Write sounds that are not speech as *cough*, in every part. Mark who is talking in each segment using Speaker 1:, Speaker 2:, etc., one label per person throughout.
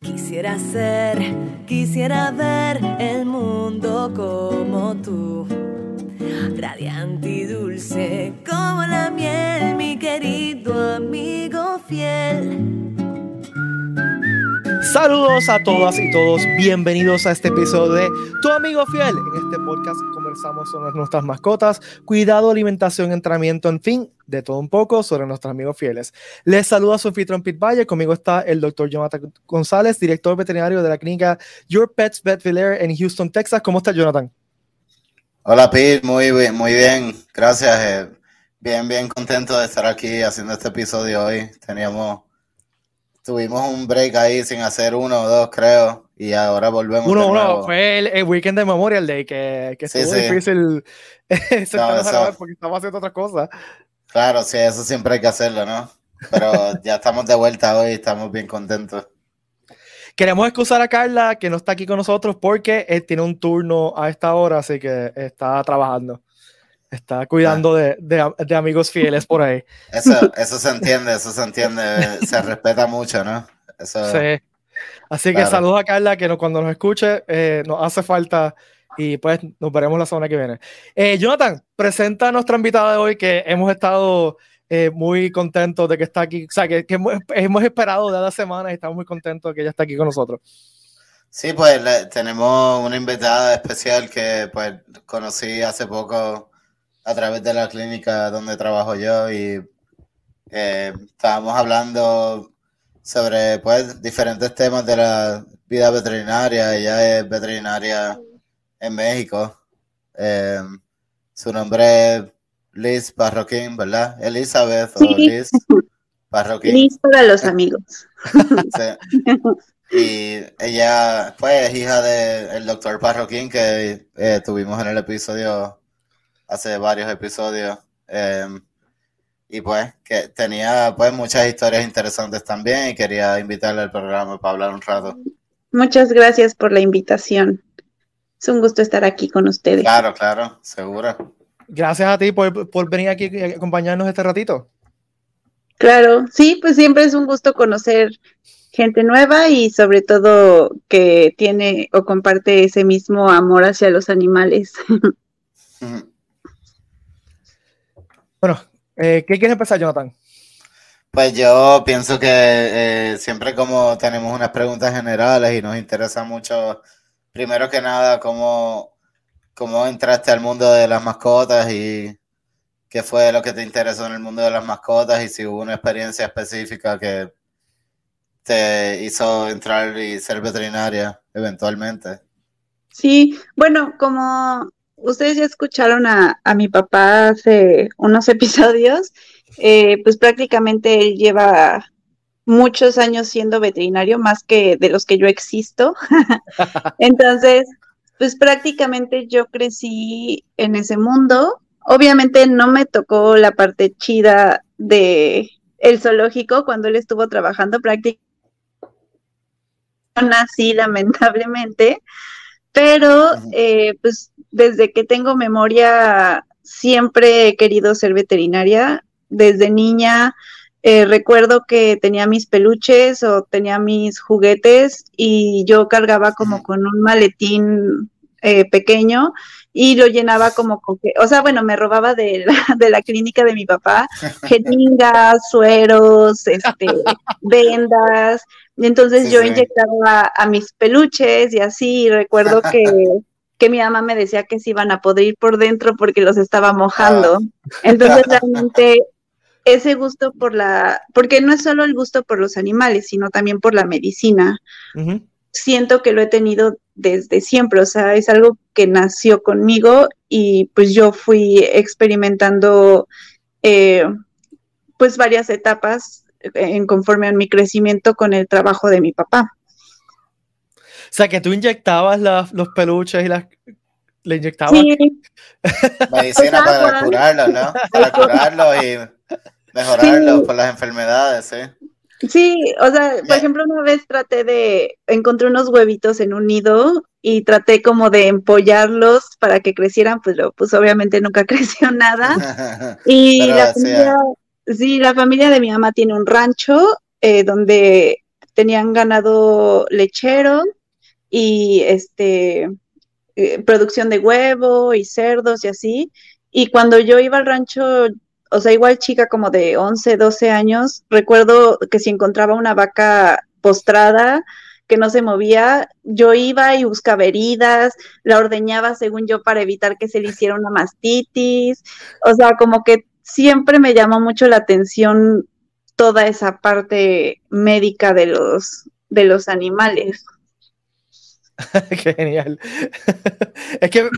Speaker 1: Quisiera ser, quisiera ver el mundo como tú, radiante y dulce como la miel, mi querido amigo fiel.
Speaker 2: Saludos a todas y todos, bienvenidos a este episodio de Tu Amigo Fiel. En este podcast conversamos sobre nuestras mascotas, cuidado, alimentación, entrenamiento, en fin, de todo un poco sobre nuestros amigos fieles. Les saluda su anfitrión Pete Valle, conmigo está el doctor Jonathan González, director veterinario de la clínica Your Pets Vet Villar en Houston, Texas. ¿Cómo está Jonathan?
Speaker 3: Hola Pete, muy bien, muy bien, gracias. Eh, bien, bien contento de estar aquí haciendo este episodio hoy. Teníamos tuvimos un break ahí sin hacer uno o dos, creo, y ahora volvemos.
Speaker 2: Uno, uno, fue el, weekend de Memorial Day que, que estuvo sí, difícil *laughs* porque estaba haciendo otras cosas.
Speaker 3: Claro, sí, eso siempre hay que hacerlo, ¿no? Pero *laughs* ya estamos de vuelta hoy, estamos bien contentos.
Speaker 2: Queremos excusar a Carla que no está aquí con nosotros porque él tiene un turno a esta hora, así que está trabajando. Está cuidando de, de, amigos fieles por ahí.
Speaker 3: Eso, *laughs* eso se entiende, eso se entiende, se respeta mucho, ¿no? Eso,
Speaker 2: sí. Así que saludos a Carla, que cuando nos escuche eh, nos hace falta y pues nos veremos la semana que viene. Eh, Jonathan, presenta a nuestra invitada de hoy que hemos estado eh, muy contentos de que está aquí, o sea, que, hemos, esperado de la semana y estamos muy contentos de que ella está aquí con nosotros.
Speaker 3: Sí, pues tenemos una invitada especial que pues conocí hace poco a través de la clínica donde trabajo yo y eh, estábamos hablando sobre pues diferentes temas de la vida veterinaria. Ella es veterinaria en México. Eh, su nombre es Liz Parroquín, ¿verdad? Elizabeth o Liz
Speaker 4: Parroquín. Liz para los amigos. *laughs*
Speaker 3: Y ella fue hija del doctor Parroquín que eh, tuvimos en el episodio hace varios episodios. Em, y pues que tenía pues muchas historias interesantes también y quería invitarle al programa para hablar un rato.
Speaker 4: Muchas gracias por la invitación. Es un gusto estar aquí con ustedes.
Speaker 3: Claro, claro, seguro.
Speaker 2: Gracias a ti por, por venir aquí y acompañarnos este ratito.
Speaker 4: Claro, sí, pues siempre es un gusto conocer gente nueva y sobre todo que tiene o comparte ese mismo amor hacia los animales.
Speaker 2: Bueno, eh, ¿qué quieres empezar, Jonathan?
Speaker 3: Pues yo pienso que eh, siempre como tenemos unas preguntas generales y nos interesa mucho, primero que nada, cómo, cómo entraste al mundo de las mascotas y qué fue lo que te interesó en el mundo de las mascotas y si hubo una experiencia específica que te hizo entrar y ser veterinaria eventualmente.
Speaker 4: Sí, bueno, como ustedes ya escucharon a, mi papá hace unos *laughs* episodios, eh, pues prácticamente él lleva muchos años siendo veterinario, más que de los que yo existo. *laughs* Entonces, pues prácticamente yo crecí en ese mundo. Obviamente no me tocó la parte chida de el zoológico cuando él estuvo trabajando prácticamente. *laughs* Nací lamentablemente, pero eh, pues desde que tengo memoria siempre he querido ser veterinaria. Desde niña eh, recuerdo que tenía mis peluches o tenía mis juguetes y yo cargaba como con un maletín eh, pequeño y lo llenaba como con que, o sea, bueno, me robaba de la, *laughs* de la clínica de mi papá, jeringas, sueros, este, *laughs* vendas, entonces yo inyectaba a, mis peluches y así, recuerdo que, que, mi mamá me decía que se iban a poder ir por dentro porque los estaba mojando. Ah. Entonces *laughs* realmente ese gusto por la, porque no es solo el gusto por los animales, sino también por la medicina. Siento que lo he tenido desde siempre, o sea, es algo que nació conmigo y pues yo fui experimentando eh, pues varias etapas en conforme a mi crecimiento con el trabajo de mi papá.
Speaker 2: O sea, que tú inyectabas los peluches y las... Le inyectabas... Sí. *laughs*
Speaker 3: Medicina para curarlos, ¿no? Para curarlos y mejorarlos por las enfermedades, ¿sí?
Speaker 4: Sí, o sea, por ejemplo, una vez traté de, encontré unos huevitos en un nido y traté como de empollarlos para que crecieran, pues, pues obviamente nunca *laughs* creció nada. *laughs* Y la familia, Sí, la familia de mi mamá tiene un rancho eh, donde tenían ganado lechero y este eh, producción de huevo y cerdos y así. Y cuando yo iba al rancho, o sea, igual chica como de 11, 12 años, recuerdo que si encontraba una vaca postrada que no se movía, yo iba y buscaba heridas, la ordeñaba según yo para evitar que se le hiciera una mastitis, o sea, como que siempre me llamó mucho la atención toda esa parte médica de los, de los animales. *laughs*
Speaker 2: Qué genial. *laughs* es que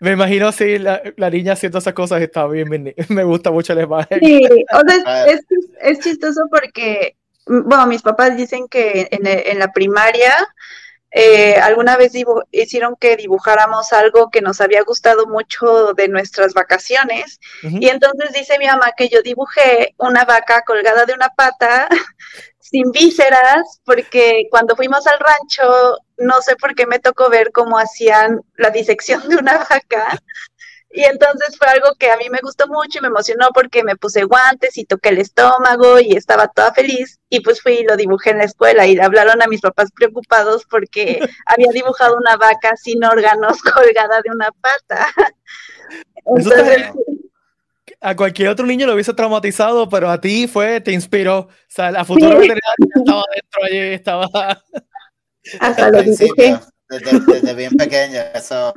Speaker 2: me, imagino así la, niña haciendo esas cosas está bien, me gusta mucho la imagen.
Speaker 4: Sí, o sea, es, es, chistoso porque, bueno, mis papás dicen que en, en la primaria eh, alguna vez hicieron que dibujáramos algo que nos había gustado mucho de nuestras vacaciones y entonces dice mi mamá que yo dibujé una vaca colgada de una pata sin vísceras porque cuando fuimos al rancho no sé por qué me tocó ver cómo hacían la disección de una vaca y entonces fue algo que a mí me gustó mucho y me emocionó porque me puse guantes y toqué el estómago y estaba toda feliz. Y pues fui y lo dibujé en la escuela y le hablaron a mis papás preocupados porque *laughs* había dibujado una vaca sin órganos *laughs* colgada de una pata.
Speaker 2: A cualquier otro niño lo hubiese traumatizado, pero a ti fue, te inspiró. O sea, la futura veterinaria estaba dentro allí, estaba. *laughs*
Speaker 4: Hasta lo.
Speaker 3: Desde, desde bien pequeña, eso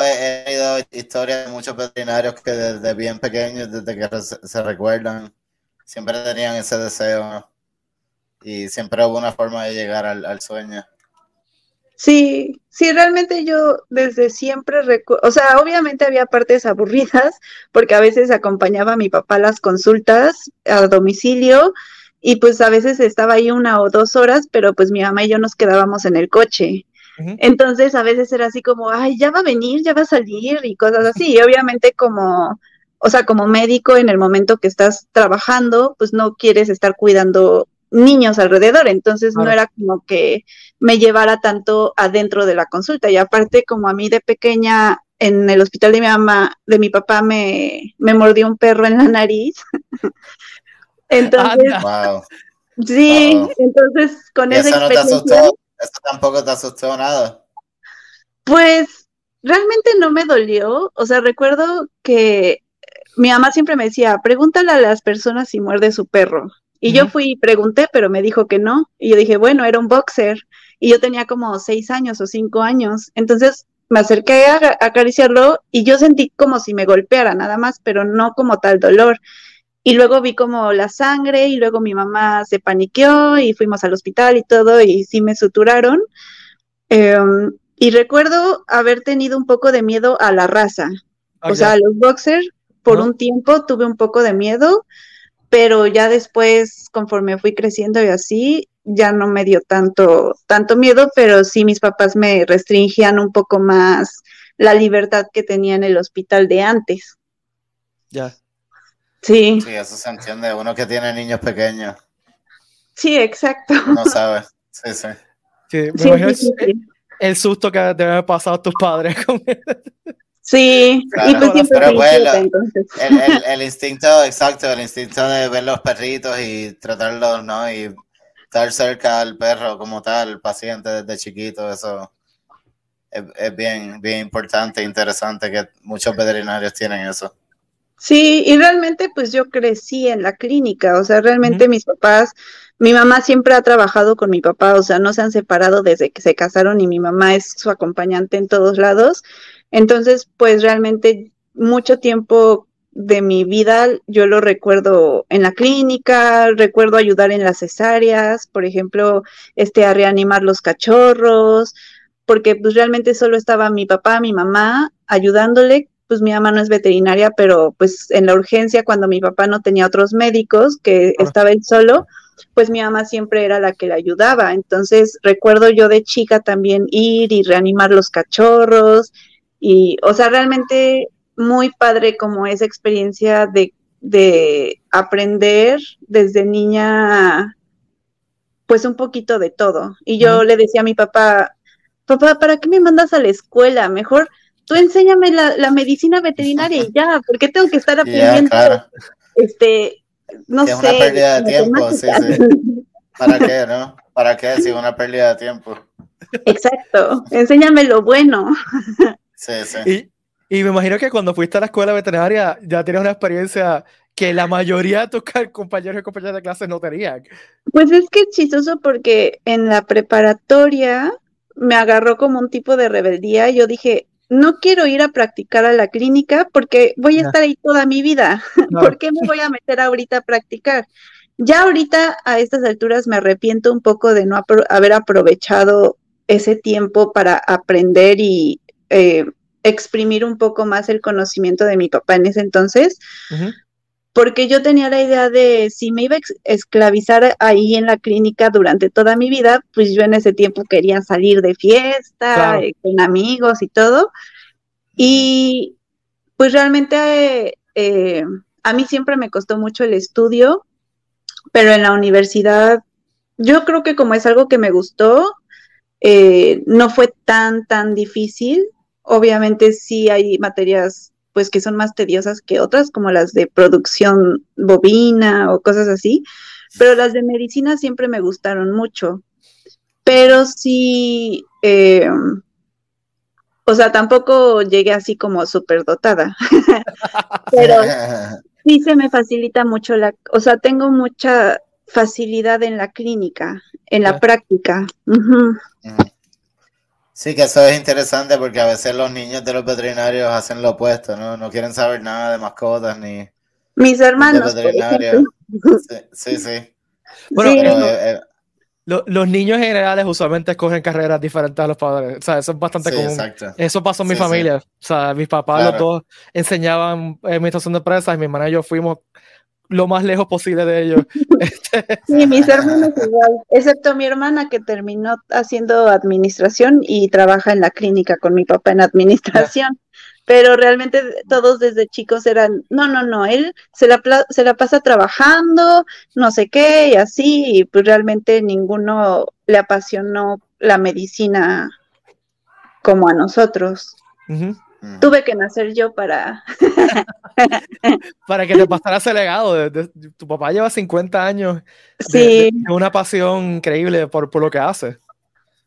Speaker 3: he oído historias de muchos veterinarios que desde bien pequeños, desde que se, recuerdan, siempre tenían ese deseo y siempre hubo una forma de llegar al, sueño.
Speaker 4: Sí, sí, realmente yo desde siempre, recuerdo, o sea, obviamente había partes aburridas porque a veces acompañaba a mi papá a las consultas a domicilio y pues a veces estaba ahí una o dos horas, pero pues mi mamá y yo nos quedábamos en el coche. Entonces a veces era así como, ay, ya va a venir, ya va a salir y cosas así. Y obviamente como, o sea, como médico en el momento que estás trabajando, pues no quieres estar cuidando niños alrededor, entonces no era como que me llevara tanto adentro de la consulta. Y aparte, como a mí de pequeña en el hospital de mi mamá, de mi papá me, me mordió un perro en la nariz. *laughs* entonces, sí, entonces con esa experiencia.
Speaker 3: ¿Eso tampoco te asustó nada?
Speaker 4: Pues realmente no me dolió. O sea, recuerdo que mi mamá siempre me decía, pregúntale a las personas si muerde su perro. Y yo fui y pregunté, pero me dijo que no. Y yo dije, bueno, era un boxer. Y yo tenía como seis años o cinco años. Entonces me acerqué a acariciarlo y yo sentí como si me golpeara nada más, pero no como tal dolor. Y luego vi como la sangre y luego mi mamá se paniqueó y fuimos al hospital y todo y sí me suturaron. Em, y recuerdo haber tenido un poco de miedo a la raza. o sea, a los boxers, por un tiempo tuve un poco de miedo, pero ya después, conforme fui creciendo y así, ya no me dio tanto, tanto miedo, pero sí mis papás me restringían un poco más la libertad que tenía en el hospital de antes.
Speaker 2: Ya.
Speaker 4: Sí.
Speaker 3: Sí, eso se entiende. Uno que tiene niños pequeños.
Speaker 4: Sí, exacto.
Speaker 3: No sabe. Sí, sí.
Speaker 2: sí, me sí, el, susto que debe haber pasado a tus padres. *laughs*
Speaker 4: sí, y pues
Speaker 3: pero pues, el, el, el, instinto, exacto, el instinto de ver los perritos y tratarlos, ¿no? Y estar cerca al perro como tal, el paciente desde chiquito, eso es, es bien, bien importante interesante que muchos veterinarios tienen eso.
Speaker 4: Sí, y realmente pues yo crecí en la clínica, o sea, realmente mis papás, mi mamá siempre ha trabajado con mi papá, o sea, no se han separado desde que se casaron y mi mamá es su acompañante en todos lados. Entonces, pues realmente mucho tiempo de mi vida yo lo recuerdo en la clínica, recuerdo ayudar en las cesáreas, por ejemplo, este a reanimar los cachorros, porque pues realmente solo estaba mi papá, mi mamá ayudándole pues mi mamá no es veterinaria, pero pues en la urgencia cuando mi papá no tenía otros médicos, que estaba él solo, pues mi mamá siempre era la que le ayudaba. Entonces recuerdo yo de chica también ir y reanimar los cachorros y, o sea, realmente muy padre como esa experiencia de, de aprender desde niña, pues un poquito de todo. Y yo le decía a mi papá, papá, ¿para qué me mandas a la escuela? Mejor tú enséñame la, medicina veterinaria y ya, ¿por qué tengo que estar *laughs* aprendiendo? Este, no sé.
Speaker 3: Es una pérdida de tiempo, sí, sí. ¿Para qué, *laughs* no? ¿Para qué? Si es una pérdida de tiempo.
Speaker 4: Exacto, enséñame lo bueno. *laughs*
Speaker 3: Sí, sí.
Speaker 2: Y, y me imagino que cuando fuiste a la escuela veterinaria ya tienes una experiencia que la mayoría de tus compañeros y compañeras de clase no tenían.
Speaker 4: Pues es que es chistoso porque en la preparatoria me agarró como un tipo de rebeldía. Yo dije, no quiero ir a practicar a la clínica porque voy a estar ahí toda mi vida. *laughs* ¿Por qué me voy a meter ahorita a practicar? Ya ahorita a estas alturas me arrepiento un poco de no haber aprovechado ese tiempo para aprender y eh, exprimir un poco más el conocimiento de mi papá en ese entonces, porque yo tenía la idea de si me iba a esclavizar ahí en la clínica durante toda mi vida, pues yo en ese tiempo quería salir de fiesta, eh, con amigos y todo. Y pues realmente eh, a mí siempre me costó mucho el estudio, pero en la universidad, yo creo que como es algo que me gustó, eh, no fue tan, tan difícil. Obviamente sí hay materias pues que son más tediosas que otras, como las de producción bovina o cosas así, pero las de medicina siempre me gustaron mucho. Pero sí, eh, o sea, tampoco llegué así como súper dotada, *laughs* pero *laughs* sí se me facilita mucho la, o sea, tengo mucha facilidad en la clínica, en la práctica.
Speaker 3: Sí, que eso es interesante porque a veces los niños de los veterinarios hacen lo opuesto, ¿no? No quieren saber nada de mascotas ni...
Speaker 4: Mis hermanos.
Speaker 3: Sí, sí,
Speaker 2: Bueno, eh, eh, los niños generales usualmente escogen carreras diferentes a los padres. O sea, eso es bastante común. Eso pasó en mi familia. O sea, mis papás los dos enseñaban administración de empresas y mi hermana y yo fuimos lo más lejos posible de ellos. *laughs*
Speaker 4: Este, sí, mis hermanos igual, excepto mi hermana que terminó haciendo administración y trabaja en la clínica con mi papá en administración. Pero realmente todos desde chicos eran, no, no, no, él se la, se la pasa trabajando, no sé qué, y así, y pues realmente ninguno le apasionó la medicina como a nosotros. Tuve que nacer yo para... *laughs*
Speaker 2: para que te pasara ese legado. tu papá lleva 50 años
Speaker 4: sí.
Speaker 2: de, una pasión increíble por, por, lo que hace.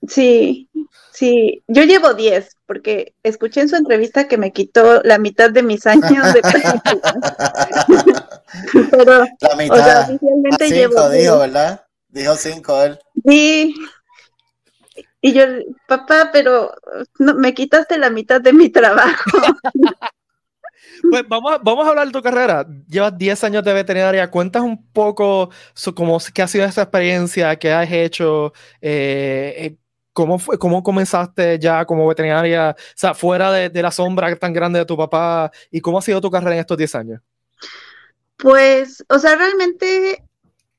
Speaker 4: Sí, sí. Yo llevo 10 porque escuché en su entrevista que me quitó la mitad de mis años de *laughs*
Speaker 3: Pero, la mitad. O sea, oficialmente cinco, llevo dijo, ¿verdad? Dijo 5 él.
Speaker 4: Sí, y yo, papá, pero no, me quitaste la mitad de mi trabajo. *laughs*
Speaker 2: Pues vamos a, vamos a hablar de tu carrera. Llevas 10 años de veterinaria. Cuentas un poco cómo, qué ha sido esta experiencia, qué has hecho, eh, eh, cómo, fue, cómo comenzaste ya como veterinaria, o sea, fuera de, de, la sombra tan grande de tu papá, y cómo ha sido tu carrera en estos 10 años.
Speaker 4: Pues, o sea, realmente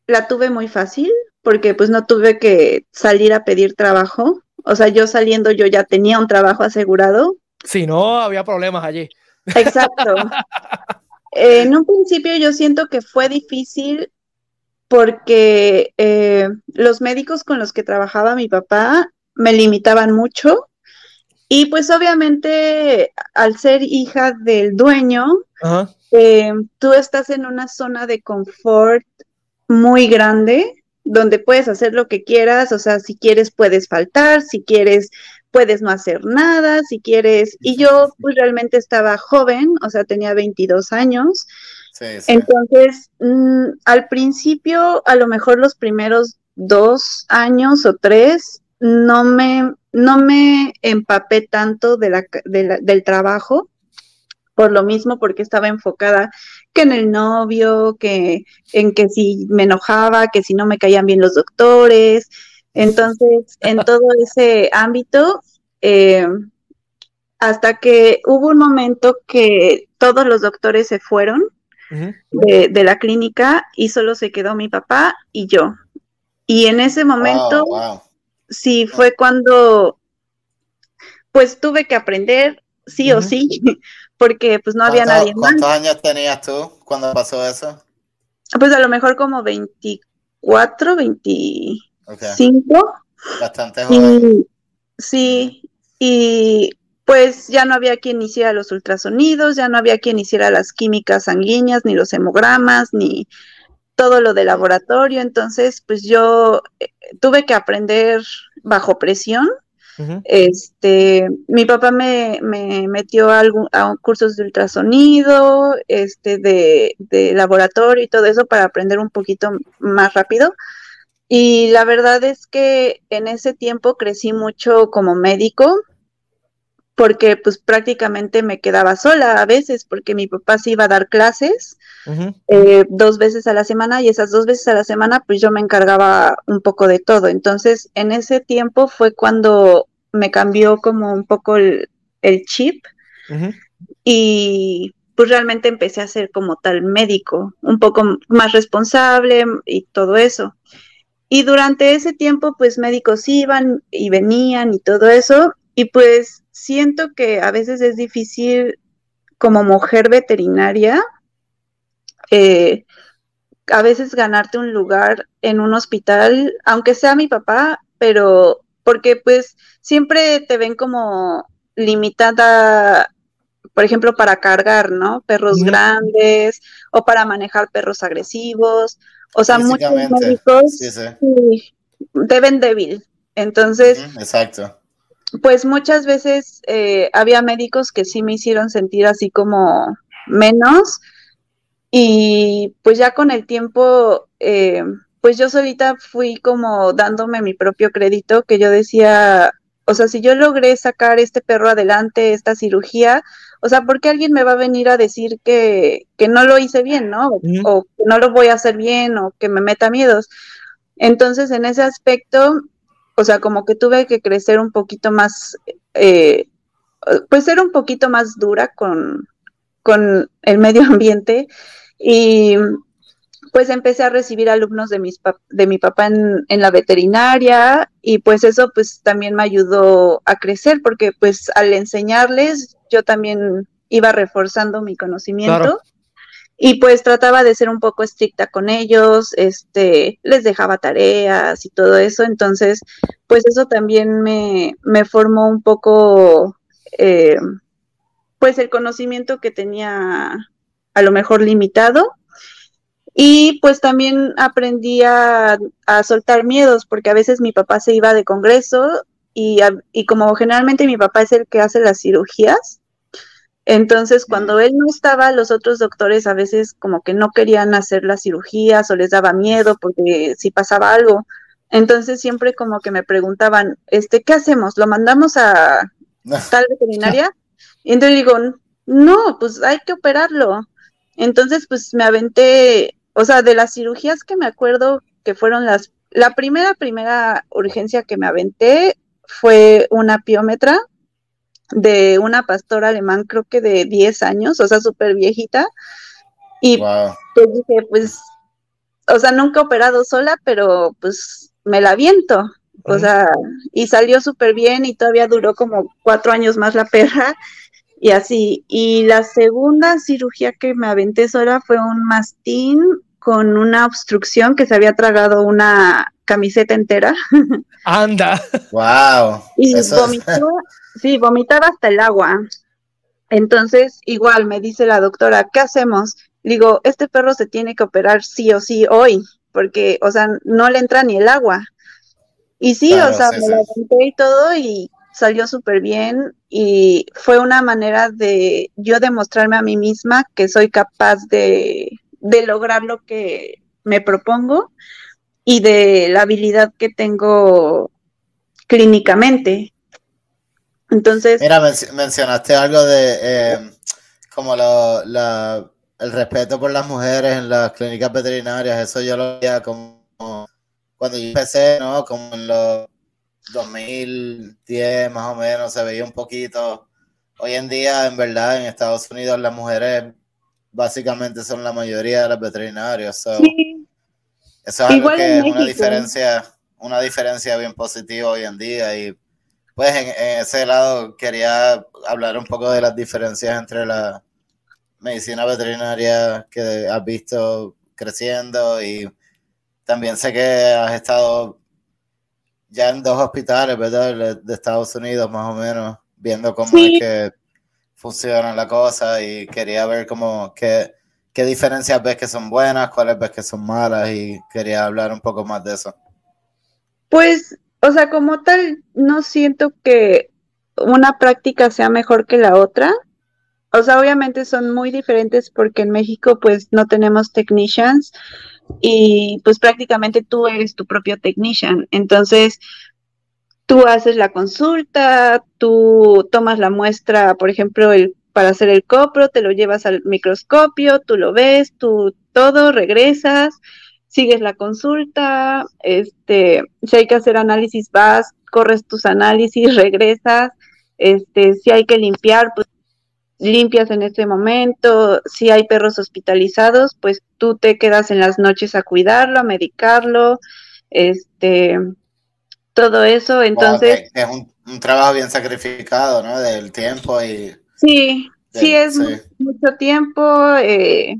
Speaker 4: la tuve muy fácil porque pues no tuve que salir a pedir trabajo. O sea, yo saliendo yo ya tenía un trabajo asegurado.
Speaker 2: Si no, había problemas allí.
Speaker 4: Exacto. *laughs* en un principio yo siento que fue difícil porque eh, los médicos con los que trabajaba mi papá me limitaban mucho y pues obviamente al ser hija del dueño, eh, tú estás en una zona de confort muy grande donde puedes hacer lo que quieras, o sea, si quieres puedes faltar, si quieres puedes no hacer nada, si quieres, y yo pues realmente estaba joven, o sea, tenía 22 años, entonces mm, al principio, a lo mejor los primeros dos años o tres, no me, no me empapé tanto de la, del trabajo, por lo mismo, porque estaba enfocada que en el novio, que en que si me enojaba, que si no me caían bien los doctores. Entonces, en todo ese ámbito, eh, hasta que hubo un momento que todos los doctores se fueron de, la clínica y solo se quedó mi papá y yo. Y en ese momento, sí, fue cuando, pues tuve que aprender sí o sí, *laughs* porque pues no había nadie
Speaker 3: más. ¿Cuántos años tenías tú cuando pasó eso?
Speaker 4: Pues a lo mejor como 24, 25.
Speaker 3: Bastante joven.
Speaker 4: sí, y pues ya no había quien hiciera los ultrasonidos, ya no había quien hiciera las químicas sanguíneas, ni los hemogramas, ni todo lo de laboratorio, entonces pues yo eh, tuve que aprender bajo presión. Este, mi papá me, metió a, a cursos de ultrasonido, este, de, de laboratorio y todo eso para aprender un poquito más rápido. Y la verdad es que en ese tiempo crecí mucho como médico, porque pues prácticamente me quedaba sola a veces, porque mi papá se iba a dar clases eh, dos veces a la semana y esas dos veces a la semana pues yo me encargaba un poco de todo. Entonces en ese tiempo fue cuando me cambió como un poco el, chip y pues realmente empecé a ser como tal médico, un poco más responsable y todo eso. Y durante ese tiempo, pues médicos iban y venían y todo eso, y pues siento que a veces es difícil como mujer veterinaria, eh, a veces ganarte un lugar en un hospital, aunque sea mi papá, pero porque pues siempre te ven como limitada, por ejemplo, para cargar, ¿no? Perros grandes o para manejar perros agresivos o sea, muchos médicos te ven débil. Entonces,
Speaker 3: exacto.
Speaker 4: Pues muchas veces eh, había médicos que sí me hicieron sentir así como menos. Y pues ya con el tiempo, eh, pues yo solita fui como dándome mi propio crédito, que yo decía, o sea, si yo logré sacar este perro adelante, esta cirugía, o sea, ¿por qué alguien me va a venir a decir que, no lo hice bien, ¿no? O que no lo voy a hacer bien o que me meta miedos. Entonces, en ese aspecto, o sea, como que tuve que crecer un poquito más, eh, pues ser un poquito más dura con, con el medio *laughs* ambiente y pues empecé a recibir alumnos de, mis de mi papá en, en, la veterinaria y pues eso pues también me ayudó a crecer porque pues al enseñarles yo también iba reforzando mi conocimiento. Y pues trataba de ser un poco estricta con ellos, este, les dejaba tareas y todo eso. Entonces, pues eso también me, me formó un poco, eh, pues el conocimiento que tenía a lo mejor limitado. Y pues también aprendí a, a, soltar miedos, porque a veces mi papá se iba de congreso y, y como generalmente mi papá es el que hace las cirugías, entonces, cuando él no estaba, los otros doctores a veces como que no querían hacer las cirugías o les daba miedo porque si pasaba algo. Entonces siempre como que me preguntaban, este, ¿qué hacemos? ¿Lo mandamos a tal veterinaria? *laughs* Y entonces digo, no, pues hay que operarlo. Entonces, pues me aventé, o sea, de las cirugías que me acuerdo que fueron las, la primera, primera urgencia que me aventé fue una piómetra de una pastora alemán, creo que de 10 años, o sea, súper viejita. Y pues dije, pues, o sea, nunca he operado sola, pero pues me la viento. O sea, y salió súper bien y todavía duró como cuatro años más la perra y así. Y la segunda cirugía que me aventé sola fue un mastín con una obstrucción que se había tragado una camiseta entera. *laughs*
Speaker 2: Anda.
Speaker 3: Wow.
Speaker 4: Y vomitó, *laughs* sí, vomitaba hasta el agua. Entonces, igual me dice la doctora, ¿qué hacemos? Digo, este perro se tiene que operar sí o sí hoy, porque, o sea, no le entra ni el agua. Y sí, o sea, me la aventé y todo y salió súper bien y fue una manera de yo demostrarme a mí misma que soy capaz de, de lograr lo que me propongo y de la habilidad que tengo clínicamente. Entonces...
Speaker 3: Mira, mencionaste algo de eh, como la, el respeto por las mujeres en las clínicas veterinarias, eso yo lo veía como cuando yo empecé, ¿no? Como en los 2010 más o menos, se veía un poquito. Hoy en día, en verdad, en Estados Unidos las mujeres básicamente son la mayoría de los veterinarios. Eso es algo que es una diferencia, una diferencia bien positiva hoy en día. Y pues en, ese lado quería hablar un poco de las diferencias entre la medicina veterinaria que has visto creciendo y también sé que has estado ya en dos hospitales, ¿verdad? De Estados Unidos, más o menos, viendo cómo es que funciona la cosa y quería ver cómo qué, ¿qué diferencias ves que son buenas? ¿Cuáles ves que son malas? Y quería hablar un poco más de eso.
Speaker 4: Pues, o sea, como tal, no siento que una práctica sea mejor que la otra. O sea, obviamente son muy diferentes porque en México pues no tenemos technicians y pues prácticamente tú eres tu propio technician. Entonces, tú haces la consulta, tú tomas la muestra, por ejemplo, el, para hacer el copro, te lo llevas al microscopio, tú lo ves, tú todo, regresas, sigues la consulta, este, si hay que hacer análisis, vas, corres tus análisis, *laughs* regresas, este, si hay que limpiar, pues limpias en ese momento, si hay perros hospitalizados, pues tú te quedas en las noches a cuidarlo, a medicarlo, este, todo eso, entonces...
Speaker 3: es un, trabajo bien sacrificado, ¿no? Del tiempo y...
Speaker 4: Sí, sí es mucho tiempo, eh,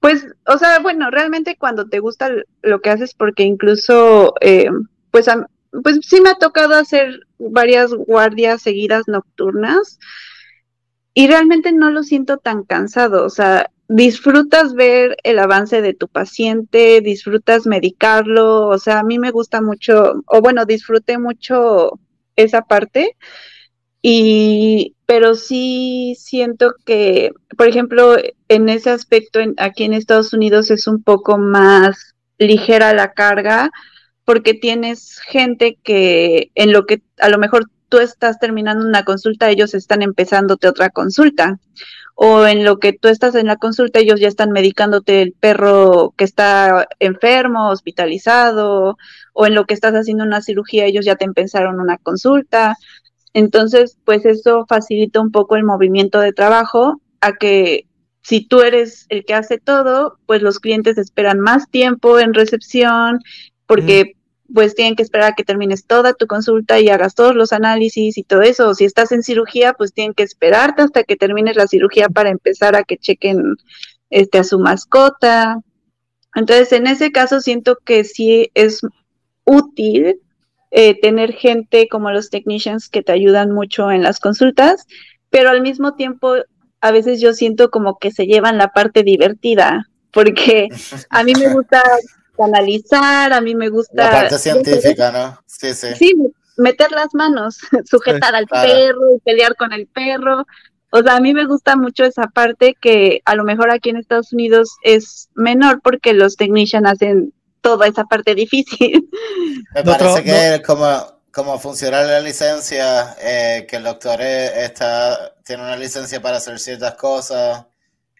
Speaker 4: pues, o sea, bueno, realmente cuando te gusta lo que haces, porque incluso, eh, pues, pues sí me ha tocado hacer varias guardias seguidas nocturnas y realmente no lo siento tan cansado, o sea, disfrutas ver el avance de tu paciente, disfrutas medicarlo, o sea, a mí me gusta mucho, o bueno, disfruté mucho esa parte, y, pero sí siento que, por ejemplo, en ese aspecto, aquí en Estados Unidos es un poco más ligera la carga, porque tienes gente que en lo que a lo mejor tú estás terminando una consulta, ellos están empezándote otra consulta. O en lo que tú estás en la consulta, ellos ya están medicándote el perro que está enfermo, hospitalizado, o en lo que estás haciendo una cirugía, ellos ya te empezaron una consulta. Entonces, pues eso facilita un poco el movimiento de trabajo a que si tú eres el que hace todo, pues los clientes esperan más tiempo en recepción porque pues tienen que esperar a que termines toda tu consulta y hagas todos los análisis y todo eso. si estás en cirugía, pues tienen que esperarte hasta que termines la cirugía para empezar a que chequen este a su mascota. Entonces, en ese caso siento que sí es útil eh, tener gente como los technicians que te ayudan mucho en las consultas, pero al mismo tiempo a veces yo siento como que se llevan la parte divertida, porque a mí me gusta canalizar, a mí me gusta...
Speaker 3: La parte científica, *laughs* ¿no? Sí, sí.
Speaker 4: Sí, meter las manos, *laughs* sujetar al perro y pelear con el perro. O sea, a mí me gusta mucho esa parte que a lo mejor aquí en Estados Unidos es menor porque los technicians hacen toda esa parte difícil. *laughs*
Speaker 3: Me parece que como, como funciona la licencia, eh, que el doctor está, tiene una licencia para hacer ciertas cosas,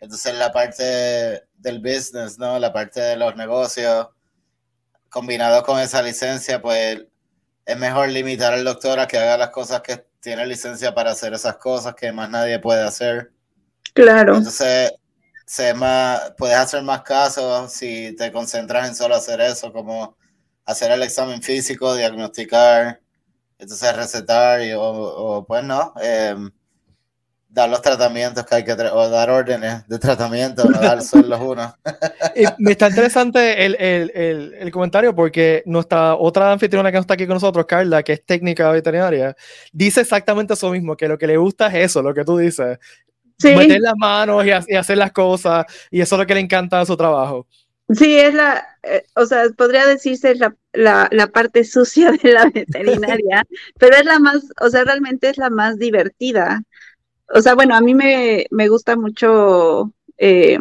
Speaker 3: entonces la parte del business, ¿no? La parte de los negocios, combinado con esa licencia, pues es mejor limitar al doctor a que haga las cosas que tiene licencia para hacer esas cosas que más nadie puede hacer.
Speaker 4: Claro.
Speaker 3: Entonces, se más, puedes hacer más casos si te concentras en solo hacer eso, como hacer el examen físico, diagnosticar, entonces recetar y, o, pues no. Eh, dar los tratamientos que hay que o dar órdenes de tratamiento, no dar *laughs* solo los unos.
Speaker 2: me está interesante el, el, el, el, comentario porque nuestra otra anfitriona que no está aquí con nosotros, Carla, que es técnica veterinaria, dice exactamente eso mismo, que lo que le gusta es eso, lo que tú dices. Meter las manos y, hacer las cosas, y eso es lo que le encanta de su trabajo.
Speaker 4: Sí, es la, eh, o sea, podría decirse la, la, la, parte sucia de la veterinaria, *laughs* pero es la más, o sea, realmente es la más divertida o sea, bueno, a mí me, me gusta mucho, eh,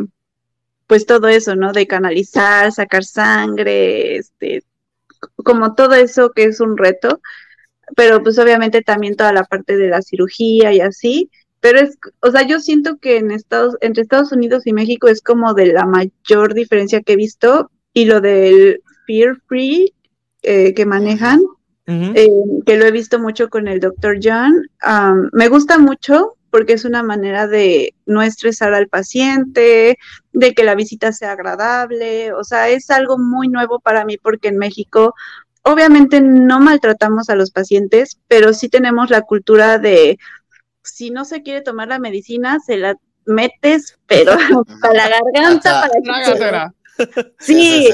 Speaker 4: pues todo eso, ¿no? De canalizar, sacar sangre, este, como todo eso que es un reto, pero pues obviamente también toda la parte de la cirugía y así, pero es, o sea, yo siento que en Estados, entre Estados Unidos y México es como de la mayor diferencia que he visto y lo del fear free eh, que manejan, eh, que lo he visto mucho con el doctor John, me gusta mucho porque es una manera de no estresar al paciente, de que la visita sea agradable, o sea, es algo muy nuevo para mí porque en México obviamente no maltratamos a los pacientes, pero sí tenemos la cultura de si no se quiere tomar la medicina, se la metes, pero *laughs* a la garganta para que *laughs* Sí,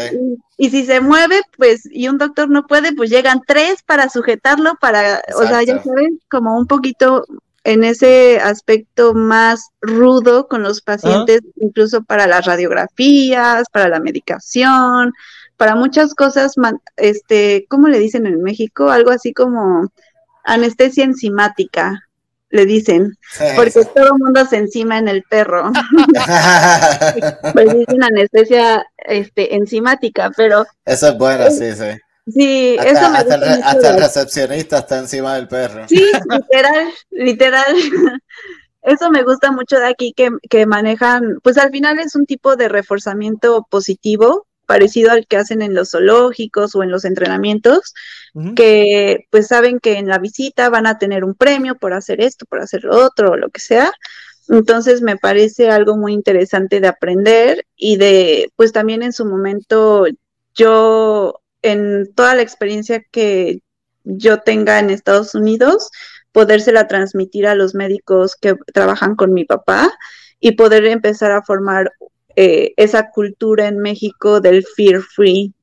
Speaker 4: Y, si se mueve, pues, y un doctor no puede, pues llegan tres para sujetarlo, para, o sea, ya sabes, como un poquito en ese aspecto más rudo con los pacientes, incluso para las radiografías, para la medicación, para muchas cosas, este, ¿cómo le dicen en México? Algo así como anestesia enzimática, le dicen, porque todo el mundo se encima en el perro. *laughs* pues dicen anestesia este, enzimática, pero...
Speaker 3: Eso es bueno, sí, sí.
Speaker 4: Sí,
Speaker 3: hasta,
Speaker 4: eso me
Speaker 3: hasta, el, hasta el recepcionista está encima del perro.
Speaker 4: Sí, *laughs* literal, literal. Eso me gusta mucho de aquí que, que manejan, pues al final es un tipo de reforzamiento positivo parecido al que hacen en los zoológicos o en los entrenamientos, que pues saben que en la visita van a tener un premio por hacer esto, por hacer lo otro, o lo que sea. Entonces me parece algo muy interesante de aprender y de, pues también en su momento, yo, en toda la experiencia que yo tenga en Estados Unidos, podérsela transmitir a los médicos que trabajan con mi papá y poder empezar a formar eh, esa cultura en México del fear free.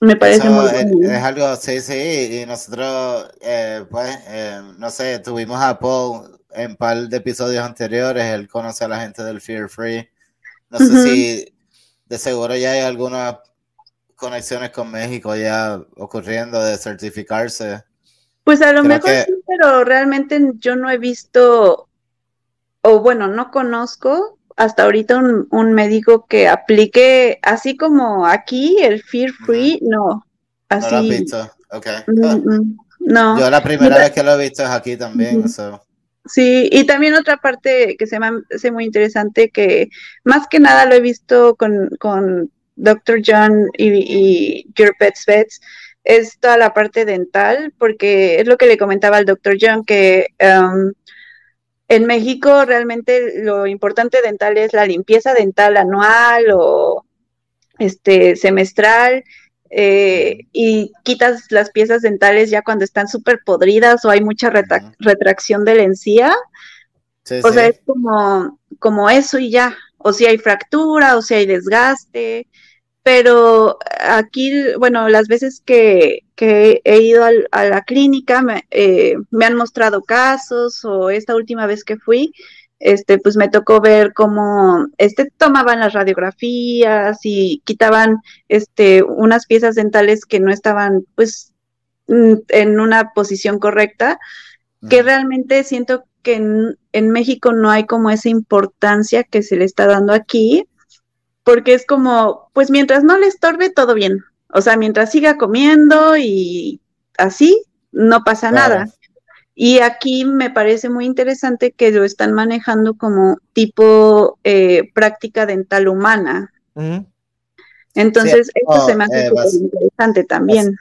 Speaker 4: Me parece muy
Speaker 3: es, es, algo, sí, sí, y nosotros, eh, pues, eh, no sé, tuvimos a Paul en un par de episodios anteriores, él conoce a la gente del Fear Free. No sé si de seguro ya hay algunas conexiones con México ya ocurriendo de certificarse.
Speaker 4: Pues a lo mejor sí, pero realmente yo no he visto, o bueno, no conozco hasta ahorita un, médico que aplique, así como aquí, el Fear Free, no. Así.
Speaker 3: No lo has visto, ok.
Speaker 4: Mm, mm, no.
Speaker 3: Yo la primera vez que lo he visto es aquí también,
Speaker 4: Sí, y también otra parte que se me hace muy interesante, que más que nada lo he visto con, con Dr. John y, y Your Pets Vets, es toda la parte dental, porque es lo que le comentaba al Dr. John, que um, en México realmente lo importante dental es la limpieza dental anual o este semestral eh, y quitas las piezas dentales ya cuando están súper podridas o hay mucha retracción de la encía. o sea, es como, como eso y ya. O si hay fractura o si hay desgaste pero aquí, bueno, las veces que, he ido a la clínica eh, me, han mostrado casos o esta última vez que fui, este, pues me tocó ver cómo este, tomaban las radiografías y quitaban este, unas piezas dentales que no estaban pues mm, en una posición correcta, que realmente siento que en México no hay como esa importancia que se le está dando aquí porque es como, pues mientras no le estorbe, todo bien. O sea, mientras siga comiendo y así, no pasa nada. Y aquí me parece muy interesante que lo están manejando como tipo eh, práctica dental humana. Entonces, eso se me hace eh, interesante también.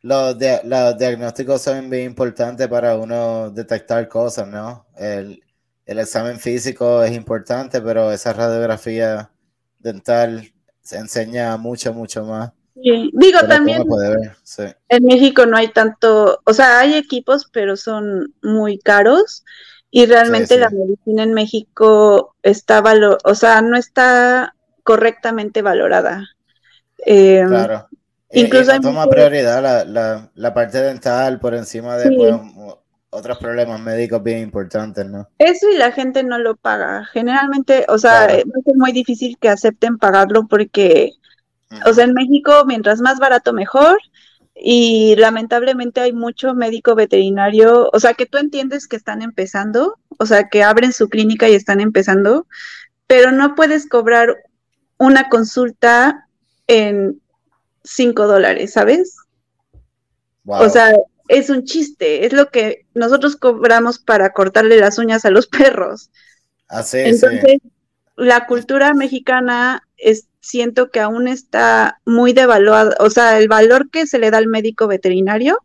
Speaker 3: Los, los, diagnósticos son bien importantes para uno detectar cosas, ¿no? El, el examen físico es importante, pero esa radiografía dental se enseña mucho, mucho más.
Speaker 4: Digo, también en México no hay tanto, o sea, hay equipos, pero son muy caros y realmente la medicina en México está valor, o sea, no está correctamente valorada.
Speaker 3: Eh, claro. Incluso toma prioridad la, la, la, parte dental por encima de pues, otros problemas médicos bien importantes, ¿no?
Speaker 4: Eso y la gente no lo paga. Generalmente, o sea, es muy difícil que acepten pagarlo porque, o sea, en México, mientras más barato, mejor. Y lamentablemente hay mucho médico veterinario, o sea, que tú entiendes que están empezando, o sea, que abren su clínica y están empezando, pero no puedes cobrar una consulta en cinco dólares, ¿sabes? O sea, es un chiste, es lo que nosotros cobramos para cortarle las uñas a los *laughs* perros.
Speaker 3: Así
Speaker 4: Entonces, la cultura mexicana es, siento que aún está muy devaluada, o sea, el valor que se le da al médico veterinario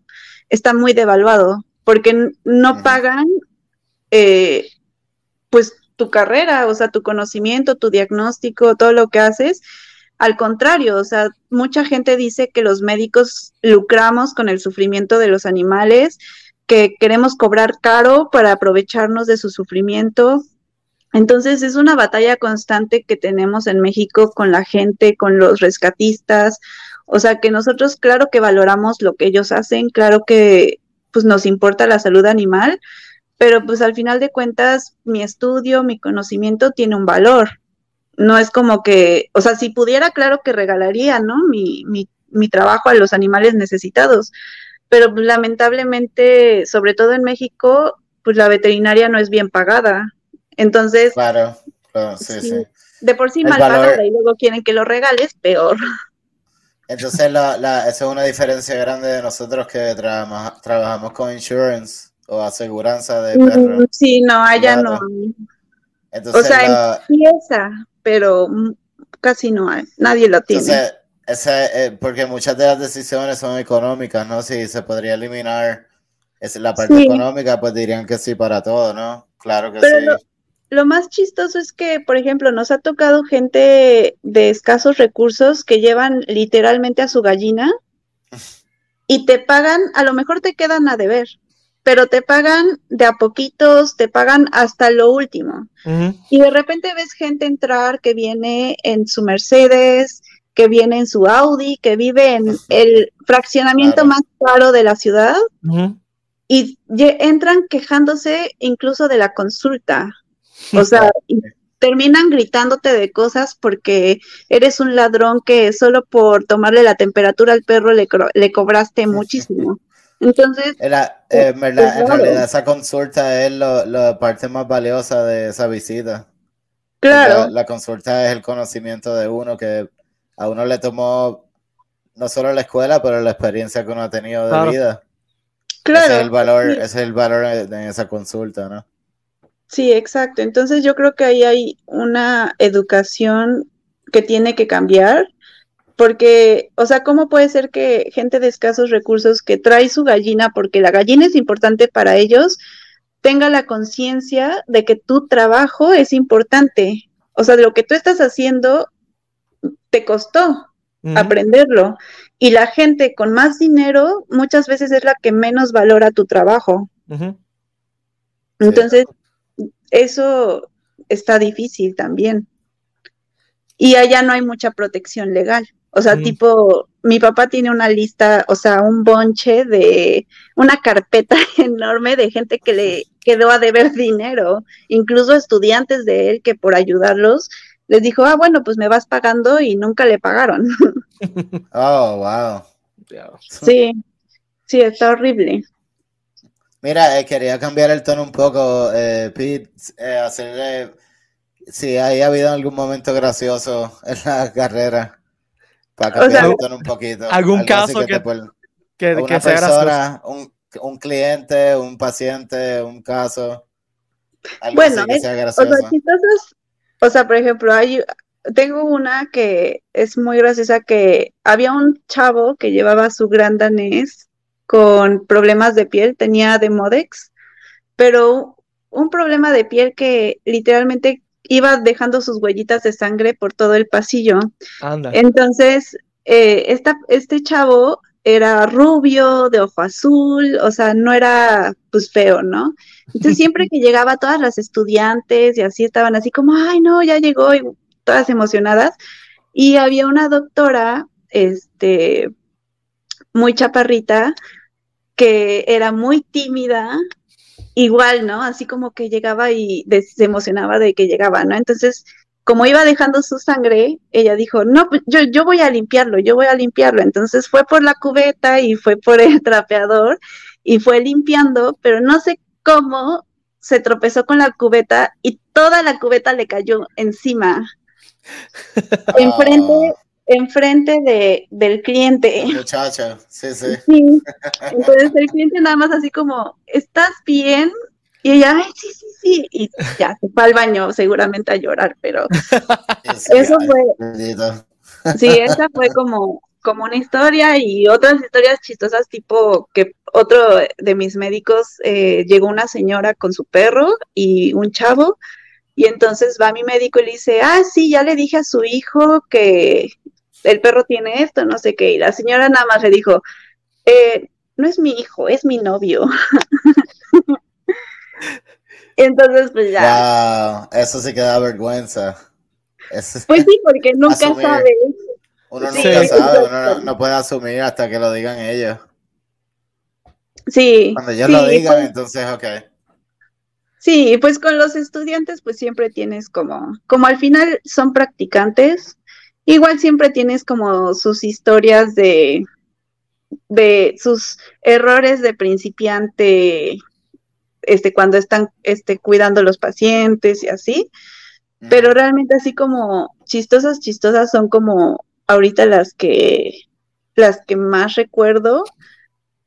Speaker 4: está muy devaluado, porque no pagan, eh, pues, tu carrera, o sea, tu conocimiento, tu diagnóstico, todo lo que haces, al contrario, o sea, mucha gente dice que los médicos lucramos con el sufrimiento de los animales, que queremos cobrar caro para aprovecharnos de su sufrimiento. Entonces es una batalla constante que tenemos en México con la gente, con los rescatistas. O sea que nosotros claro que valoramos lo que ellos hacen, claro que pues nos importa la salud animal, pero pues al final de cuentas mi estudio, mi conocimiento tiene un valor. No es como que, o sea, si pudiera, claro que regalaría, ¿no? Mi, mi, mi trabajo a los animales necesitados, pero pues, lamentablemente, sobre todo en México, pues la veterinaria no es bien pagada. Entonces,
Speaker 3: claro, claro sí, sí,
Speaker 4: de por sí mal pagada y luego quieren que lo regales, peor.
Speaker 3: Entonces, la, la, esa es una diferencia grande de nosotros que trabajamos, trabajamos con insurance o aseguranza de mm, perros.
Speaker 4: Sí, no, allá no. Entonces, o sea, empieza, pero casi no hay, nadie lo tiene. Entonces,
Speaker 3: ese, eh, porque muchas de las decisiones son económicas, ¿no? Si se podría eliminar es la parte económica, pues dirían que sí para todo, ¿no? Claro que sí.
Speaker 4: Lo, más chistoso es que, por ejemplo, nos ha tocado gente de escasos recursos que llevan literalmente a su gallina *laughs* y te pagan, a lo mejor te quedan a deber, pero te pagan de a poquitos, te pagan hasta lo último. Y de repente ves gente entrar que viene en su Mercedes, que viene en su Audi, que vive en el fraccionamiento más caro de la ciudad y entran quejándose incluso de la consulta. O sea, *laughs* terminan gritándote de cosas porque eres un ladrón que solo por tomarle la temperatura al perro le, le cobraste muchísimo. Entonces,
Speaker 3: Era, eh, en realidad esa consulta es la parte más valiosa de esa visita.
Speaker 4: Claro.
Speaker 3: La, consulta es el conocimiento de uno que a uno le tomó no solo la escuela, pero la experiencia que uno ha tenido de vida. Claro. Ese es el valor, es el valor de esa consulta, ¿no?
Speaker 4: Sí, exacto. Entonces yo creo que ahí hay una educación que tiene que cambiar, porque, o sea, ¿cómo puede ser que gente de escasos recursos que trae su gallina, porque la gallina es importante para ellos, tenga la conciencia de que tu trabajo es importante? O sea, de lo que tú estás haciendo te costó, aprenderlo. Y la gente con más dinero muchas veces es la que menos valora tu trabajo. Entonces, eso está difícil también. Y allá no hay mucha protección legal. O sea, tipo, mi papá tiene una lista, o sea, un bonche de una carpeta *laughs* enorme de gente que le quedó a deber dinero, incluso estudiantes de él que por ayudarlos les dijo, ah, bueno, pues me vas pagando y nunca le pagaron. *laughs*
Speaker 3: Oh, wow. *laughs*
Speaker 4: Sí, sí, está horrible.
Speaker 3: Mira, eh, quería cambiar el tono un poco, eh, Pete, eh, hacerle, si ahí ha habido algún momento gracioso en la carrera, para el tono un poquito.
Speaker 2: ¿Algún caso que, que, que, sea persona,
Speaker 3: un, un, cliente, un paciente, un caso,
Speaker 4: algo bueno, así que sea gracioso. O sea, o sea, por ejemplo, hay, tengo una que es muy graciosa que había un chavo que llevaba su gran danés con problemas de piel, tenía Demodex, pero un problema de piel que literalmente iba dejando sus huellitas de sangre por todo el pasillo. Entonces, eh, este chavo era rubio, de ojo azul, o sea, no era pues feo, ¿no? Entonces siempre *laughs* que llegaba todas las estudiantes y así estaban así como, ay no, ya llegó y todas emocionadas. Y había una doctora, este, muy chaparrita, que era muy tímida, igual, ¿no? Así como que llegaba y se emocionaba de que llegaba, ¿no? Entonces como iba dejando su sangre, ella dijo, no, pues, yo, yo voy a limpiarlo, yo voy a limpiarlo. Entonces fue por la cubeta y fue por el *laughs* trapeador y fue limpiando, pero no sé cómo se tropezó con la cubeta y toda la cubeta le cayó encima. *laughs* enfrente, enfrente de, del cliente.
Speaker 3: Muchacha, sí, sí. *laughs* *laughs*
Speaker 4: Entonces el cliente nada más así como, ¿estás bien? Y ella, ay, sí, sí, sí, y ya se fue al baño seguramente a llorar, pero *laughs* eso fue, sí, esa fue como, como una historia y otras historias chistosas, tipo que otro de mis médicos eh, llegó una señora con su perro y un chavo, y entonces va mi médico y le dice, ah, sí, ya le dije a su hijo que el perro tiene esto, no sé qué, y la señora nada más le dijo, eh, no es mi hijo, es mi novio. *laughs* Entonces, pues
Speaker 3: ya. Wow, eso sí que da vergüenza.
Speaker 4: pues sí, porque *laughs* nunca sabes.
Speaker 3: Uno nunca sabe, uno *laughs* no, puede asumir hasta que lo digan ellos.
Speaker 4: Sí.
Speaker 3: Cuando ellos lo digan, pues entonces, ok.
Speaker 4: Sí, pues con los estudiantes pues siempre tienes como, como al final son practicantes, igual siempre tienes como sus historias de, de sus errores de principiante, este, cuando están este, cuidando los pacientes y así, pero realmente así como chistosas, chistosas son como ahorita las que, las que más recuerdo,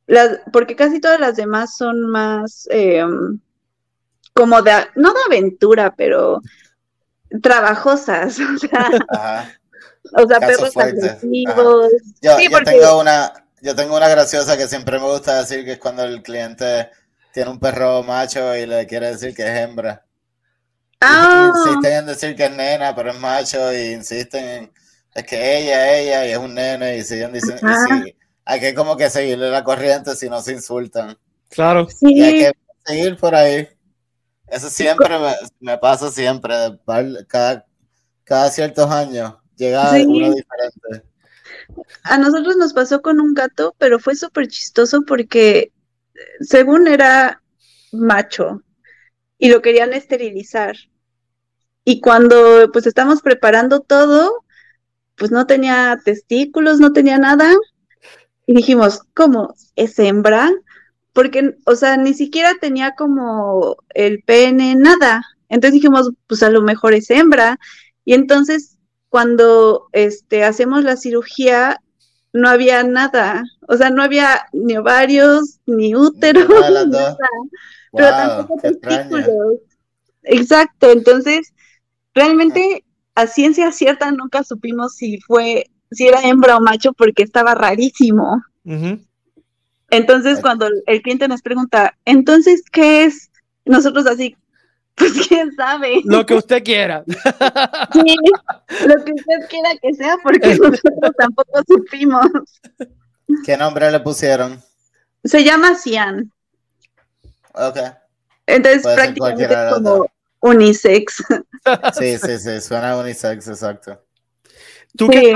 Speaker 4: las, porque casi todas las demás son más em, como de, no de aventura, pero trabajosas, *laughs* o sea, o sea perros agresivos.
Speaker 3: Yo, tengo una, yo tengo una graciosa que siempre me gusta decir que es cuando el cliente tiene un perro macho y le quiere decir que es hembra.
Speaker 4: Ah.
Speaker 3: Insisten en decir que es nena, pero es macho, y insisten en es que ella, ella, y es un nene, y siguen diciendo, hay que como que seguirle la corriente si no se insultan.
Speaker 2: Claro.
Speaker 3: Y hay que seguir por ahí. Eso siempre me, pasa siempre, cada, cada ciertos años llega uno diferente.
Speaker 4: A nosotros nos pasó con un gato, pero fue súper chistoso porque según era macho y lo querían esterilizar. Y cuando pues estamos preparando todo, pues no tenía testículos, no tenía nada. Y dijimos, ¿cómo? ¿Es hembra? Porque, o sea, ni siquiera tenía como el pene, nada. Entonces dijimos, pues a lo mejor es hembra. Y entonces, cuando este, hacemos la cirugía, no había nada. O sea, no había ni ovarios, ni útero, ni nada. *laughs* Pero tampoco testículos. Exacto. Entonces, realmente a ciencia cierta nunca supimos si fue, si era hembra o macho porque estaba rarísimo. Entonces, cuando el cliente nos pregunta, entonces, ¿qué es? Nosotros así, pues *laughs* quién sabe.
Speaker 2: Lo que usted quiera. *laughs*
Speaker 4: Sí, lo que usted quiera que sea, porque *laughs* nosotros tampoco supimos.
Speaker 3: ¿Qué nombre le pusieron?
Speaker 4: Se llama Cian.
Speaker 3: Ok.
Speaker 4: Entonces, prácticamente es como unisex.
Speaker 3: Sí, sí, sí, suena unisex, exacto.
Speaker 2: Tú que,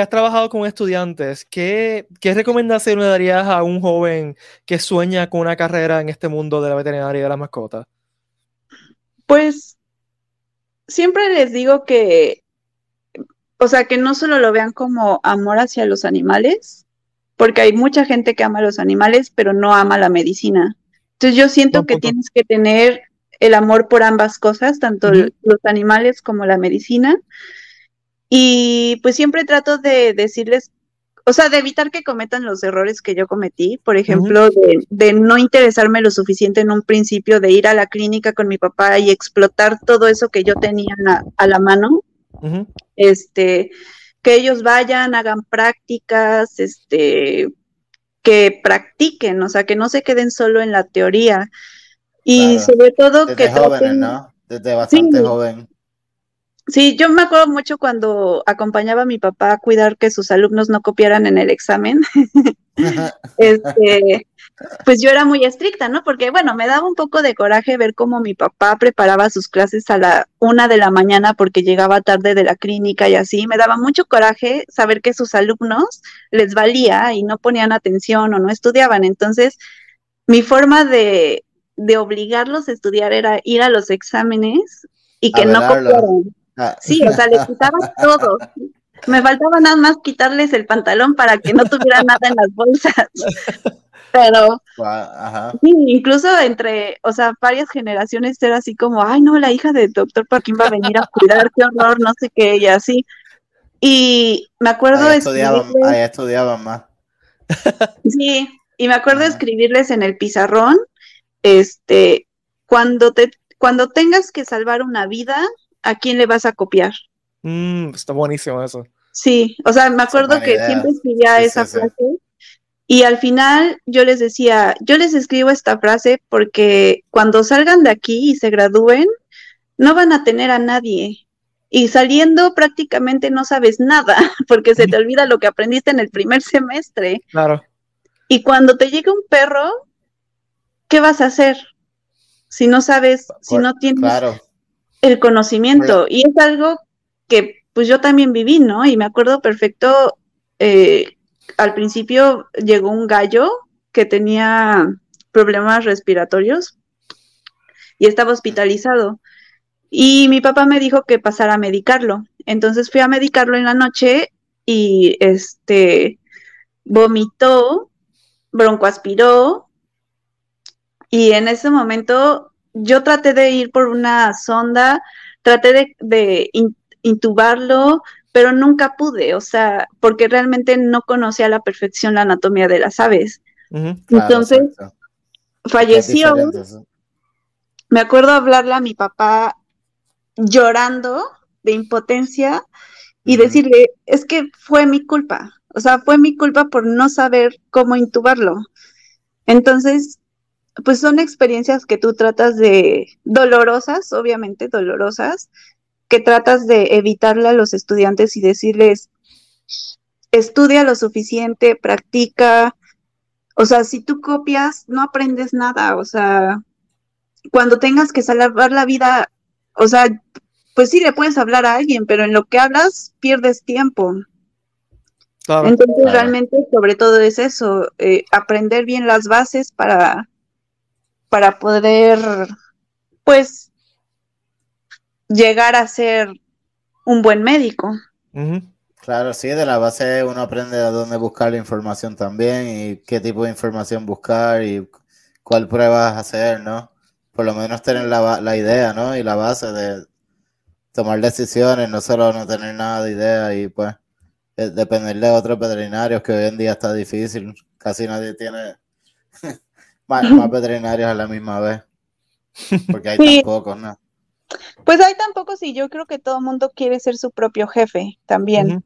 Speaker 2: has trabajado, con estudiantes, ¿qué, ¿qué recomendación le darías a un joven que sueña con una carrera en este mundo de la veterinaria y de la mascota?
Speaker 4: Pues siempre les digo que, o sea, que no solo lo vean como amor hacia los animales, porque hay mucha gente que ama a los animales, pero no ama la medicina. Entonces yo siento que tienes que tener el amor por ambas cosas, tanto los animales como la medicina. Y pues siempre trato de decirles, o sea, de evitar que cometan los errores que yo cometí, por ejemplo, de, no interesarme lo suficiente en un principio, de ir a la clínica con mi papá y explotar todo eso que yo tenía a, la mano. Este, que ellos vayan, hagan prácticas, este, que practiquen, o sea, que no se queden solo en la teoría. Y sobre todo
Speaker 3: Desde
Speaker 4: que...
Speaker 3: Jóvenes, ¿no? Desde bastante joven.
Speaker 4: Sí, yo me acuerdo mucho cuando acompañaba a mi papá a cuidar que sus alumnos no copiaran en el examen. *laughs* este, pues yo era muy estricta, ¿no? Porque, bueno, me daba un poco de coraje ver cómo mi papá preparaba sus clases a la una de la mañana porque llegaba tarde de la clínica y así. Me daba mucho coraje saber que sus alumnos les valía y no ponían atención o no estudiaban. Entonces, mi forma de, de obligarlos a estudiar era ir a los exámenes y que no copiaran. Ah. Sí, o sea, les quitaba *laughs* todo. Me faltaba nada más quitarles el pantalón para que no tuviera nada en las bolsas. Pero sí, incluso entre, o sea, varias generaciones era así como, ay no, la hija del doctor Paquín va a venir a cuidar, qué horror, no sé qué, y así. Y me acuerdo
Speaker 3: de estudiaban, ahí estudiaban más.
Speaker 4: Sí, y me acuerdo de escribirles en el pizarrón este, cuando te, cuando tengas que salvar una vida, ¿a quién le vas a copiar?
Speaker 2: Mm, está buenísimo eso.
Speaker 4: Sí, o sea, me acuerdo que siempre escribía esa frase y al final yo les decía, yo les escribo esta frase porque cuando salgan de aquí y se gradúen, no van a tener a nadie. Y saliendo prácticamente no sabes nada, *laughs* porque se te olvida lo que aprendiste en el primer semestre.
Speaker 2: Claro.
Speaker 4: Y cuando te llega un perro, ¿qué vas a hacer? Si no sabes, si no tienes el conocimiento. Y es algo que pues yo también viví, ¿no? Y me acuerdo perfecto, eh, al principio llegó un gallo que tenía problemas respiratorios y estaba hospitalizado. Y mi papá me dijo que pasara a medicarlo. Entonces fui a medicarlo en la noche y este vomitó, broncoaspiró y en ese momento yo traté de ir por una sonda, traté de, intubarlo, pero nunca pude, o sea, porque realmente no conocía a la perfección la anatomía de las aves. Entonces, falleció. Me acuerdo hablarle a mi papá llorando de impotencia y decirle, es que fue mi culpa, o sea, fue mi culpa por no saber cómo intubarlo. Entonces, pues son experiencias que tú tratas de, dolorosas, obviamente dolorosas, que tratas de evitarle a los estudiantes y decirles, estudia lo suficiente, practica. O sea, si tú copias, no aprendes nada. O sea, cuando tengas que salvar la vida, o sea, pues sí le puedes hablar a alguien, pero en lo que hablas pierdes tiempo. Entonces realmente sobre todo es eso, eh, aprender bien las bases para, para poder, pues, llegar a ser un buen médico.
Speaker 3: Claro, sí, de la base uno aprende a dónde buscar la información también y qué tipo de información buscar y cuál pruebas hacer, ¿no? Por lo menos tener la, la idea, ¿no? Y la base de tomar decisiones, no solo no tener nada de idea y pues eh, depender de otros veterinarios que hoy en día está difícil. Casi nadie tiene más, veterinarios a la misma vez. Porque hay *laughs* tan pocos, ¿no?
Speaker 4: Pues hay tan pocos y yo creo que todo el mundo quiere ser su propio jefe también.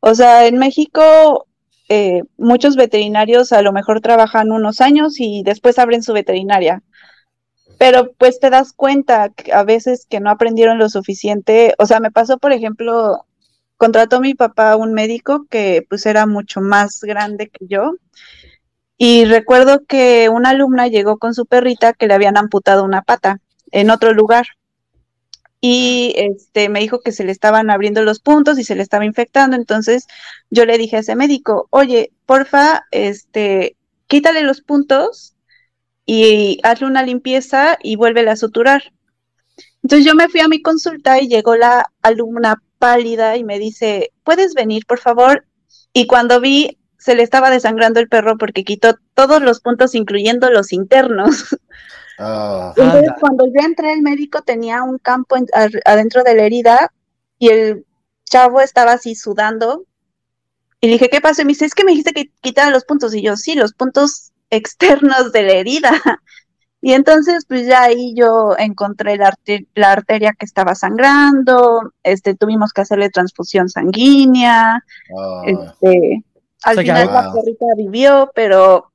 Speaker 4: O sea, en México eh, muchos veterinarios a lo mejor trabajan unos años y después abren su veterinaria. Pero pues te das cuenta a veces que no aprendieron lo suficiente. O sea, me pasó, por ejemplo, contrató mi papá un médico que pues era mucho más grande que yo. Y recuerdo que una alumna llegó con su perrita que le habían amputado una pata en otro lugar. Y este me dijo que se le estaban abriendo los puntos y se le estaba infectando. Entonces yo le dije a ese médico, oye, porfa, este, quítale los puntos y hazle una limpieza y vuélvela a suturar. Entonces yo me fui a mi consulta y llegó la alumna pálida y me dice, ¿puedes venir, por favor? Y cuando vi, se le estaba desangrando el perro porque quitó todos los puntos, incluyendo los internos. *laughs* Entonces, cuando yo entré, el médico tenía un campo adentro de la herida y el chavo estaba así sudando. Y dije, ¿qué pasó? Y me dice, es que me dijiste que quitara los puntos. Y yo, sí, los puntos *laughs* externos de la herida. *laughs* Y entonces, pues ya ahí yo encontré la, arteria que estaba sangrando, este, tuvimos que hacerle transfusión sanguínea, este, al final la perrita vivió, pero,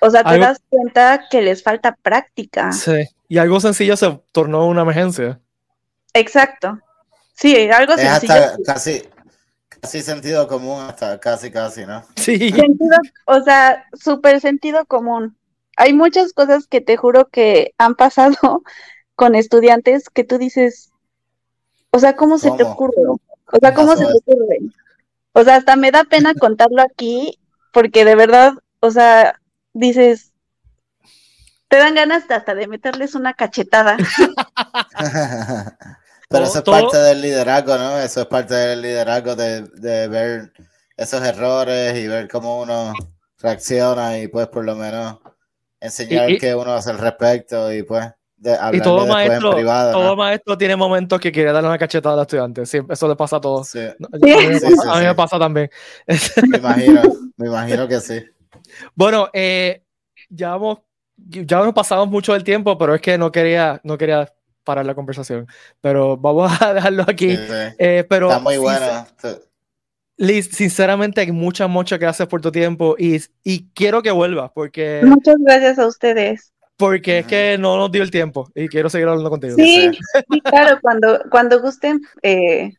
Speaker 4: o sea, te das cuenta que les falta práctica.
Speaker 2: Sí, y algo sencillo se tornó una emergencia.
Speaker 4: Exacto. Sí, algo sencillo.
Speaker 3: casi, casi sentido común, hasta casi, casi, ¿no?
Speaker 2: Sí.
Speaker 4: o sea, súper sentido común hay muchas cosas que te juro que han pasado *laughs* con estudiantes que tú dices, o sea, ¿cómo se te ocurre? O sea, ¿cómo se te ocurre? O sea, hasta me da pena *laughs* contarlo aquí porque de verdad, o sea, dices, te dan ganas hasta de meterles una cachetada. *laughs* *laughs*
Speaker 3: Pero eso es parte del liderazgo, ¿no? Eso es parte del liderazgo de, de ver esos errores y ver cómo uno reacciona y pues por lo menos enseñar qué uno hace al respecto y pues de
Speaker 2: y todo maestro, en privado, todo maestro tiene momentos que quiere darle una cachetada al estudiante. Sí, eso le pasa a todos. A, mí me pasa también. *laughs*
Speaker 3: Me imagino, me imagino que sí.
Speaker 2: Bueno, eh, ya hemos, ya hemos pasado mucho del tiempo, pero es que no quería, no quería parar la conversación. Pero vamos a dejarlo aquí. Eh, pero
Speaker 3: Está muy bueno.
Speaker 2: Liz, sinceramente, muchas, muchas gracias por tu tiempo y, y quiero que vuelvas porque...
Speaker 4: Muchas gracias a ustedes.
Speaker 2: Porque es que no nos dio el tiempo y quiero seguir hablando contigo.
Speaker 4: Sí, claro, cuando, cuando gusten, eh,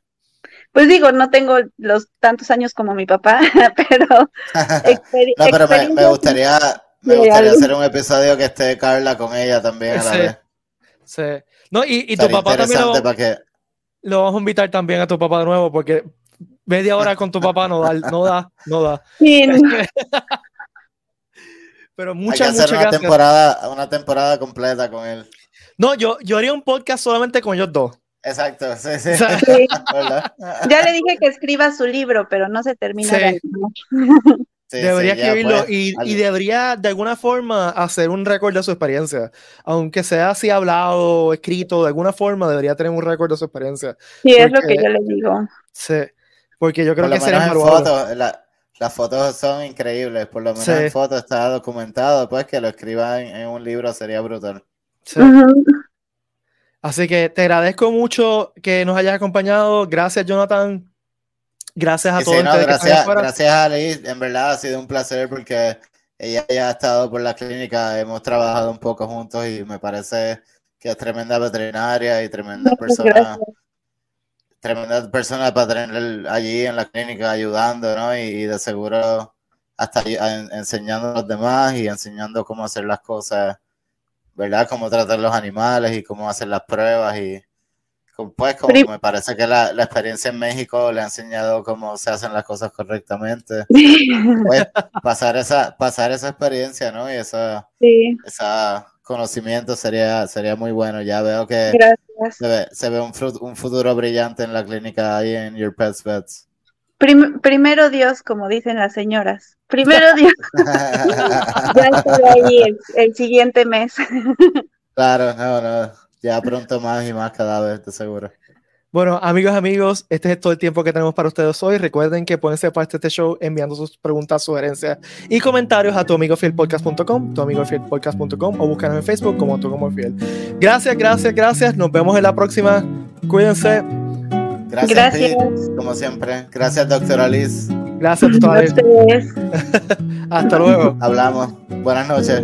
Speaker 4: pues digo, no tengo los tantos años como mi papá, *laughs* pero... *laughs* no,
Speaker 3: pero me, gustaría, me gustaría hacer un episodio que esté Carla con ella también a la vez.
Speaker 2: Sí. No, y, y tu papá también lo, lo vamos a invitar también a tu papá de nuevo porque media hora con tu papá no da, no da, no da. Pero muchas,
Speaker 3: Hay que hacer una temporada, una temporada completa con él.
Speaker 2: No, yo, yo haría un podcast solamente con ellos dos.
Speaker 3: Exacto, sí, sí. *laughs*
Speaker 4: Sí. Ya le dije que escriba su libro, pero no se termina
Speaker 2: Sí.
Speaker 3: Sí,
Speaker 2: debería escribirlo
Speaker 3: pues,
Speaker 2: y, y debería de alguna forma hacer un récord de su experiencia. Aunque sea así hablado o escrito, de alguna forma debería tener un récord de su experiencia.
Speaker 4: Sí, es lo
Speaker 2: Porque-
Speaker 4: que yo le digo.
Speaker 2: Sí, porque yo creo
Speaker 3: por
Speaker 2: que
Speaker 3: fotos, la- las fotos son increíbles, por lo menos
Speaker 2: Sí.
Speaker 3: en fotos está documentado, pues que lo escriban en, un libro sería brutal.
Speaker 2: Sí. Así que te agradezco mucho que nos hayas acompañado. Gracias, Jonathan. Gracias a
Speaker 3: Y
Speaker 2: todos
Speaker 3: no,
Speaker 2: que
Speaker 3: gracias, gracias a Liz, en verdad ha sido un placer porque ella ya ha estado por la clínica, hemos trabajado un poco juntos y me parece que es tremenda veterinaria y tremenda persona,
Speaker 4: gracias.
Speaker 3: Tremenda persona para tener allí en la clínica ayudando, ¿no? Y, y de seguro hasta en- enseñando a los demás y enseñando cómo hacer las cosas, ¿verdad? Cómo tratar los animales y cómo hacer las pruebas y pues como me parece que la, la experiencia en México le ha enseñado cómo se hacen las cosas correctamente. *laughs* Pues, pasar esa, pasar esa experiencia, ¿no? Y esa,
Speaker 4: Sí,
Speaker 3: esa conocimiento sería, sería muy bueno. Ya veo que
Speaker 4: gracias.
Speaker 3: Se ve, se ve un, un futuro brillante en la clínica ahí en Your Pets Vets.
Speaker 4: Prim- primero Dios, como dicen las señoras. Primero Dios, *laughs* ya estaré ahí el, el siguiente mes.
Speaker 3: claro, no, no. Ya pronto más y más cada vez, de seguro.
Speaker 2: Bueno, amigos, amigos, este es todo el tiempo que tenemos para ustedes hoy. Recuerden que pueden ser parte de este show enviando sus preguntas, sugerencias y comentarios a tuamigofielpodcast.com, tuamigofielpodcast.com o búscanos en Facebook como tu como fiel. Gracias, gracias, gracias. Nos vemos en la próxima. Cuídense.
Speaker 3: Gracias,
Speaker 4: Gracias
Speaker 3: Pete, como siempre. Gracias, doctora Alice.
Speaker 2: Gracias,
Speaker 4: a
Speaker 2: doctora.
Speaker 4: ustedes.
Speaker 2: Hasta luego.
Speaker 3: Hablamos. Buenas noches.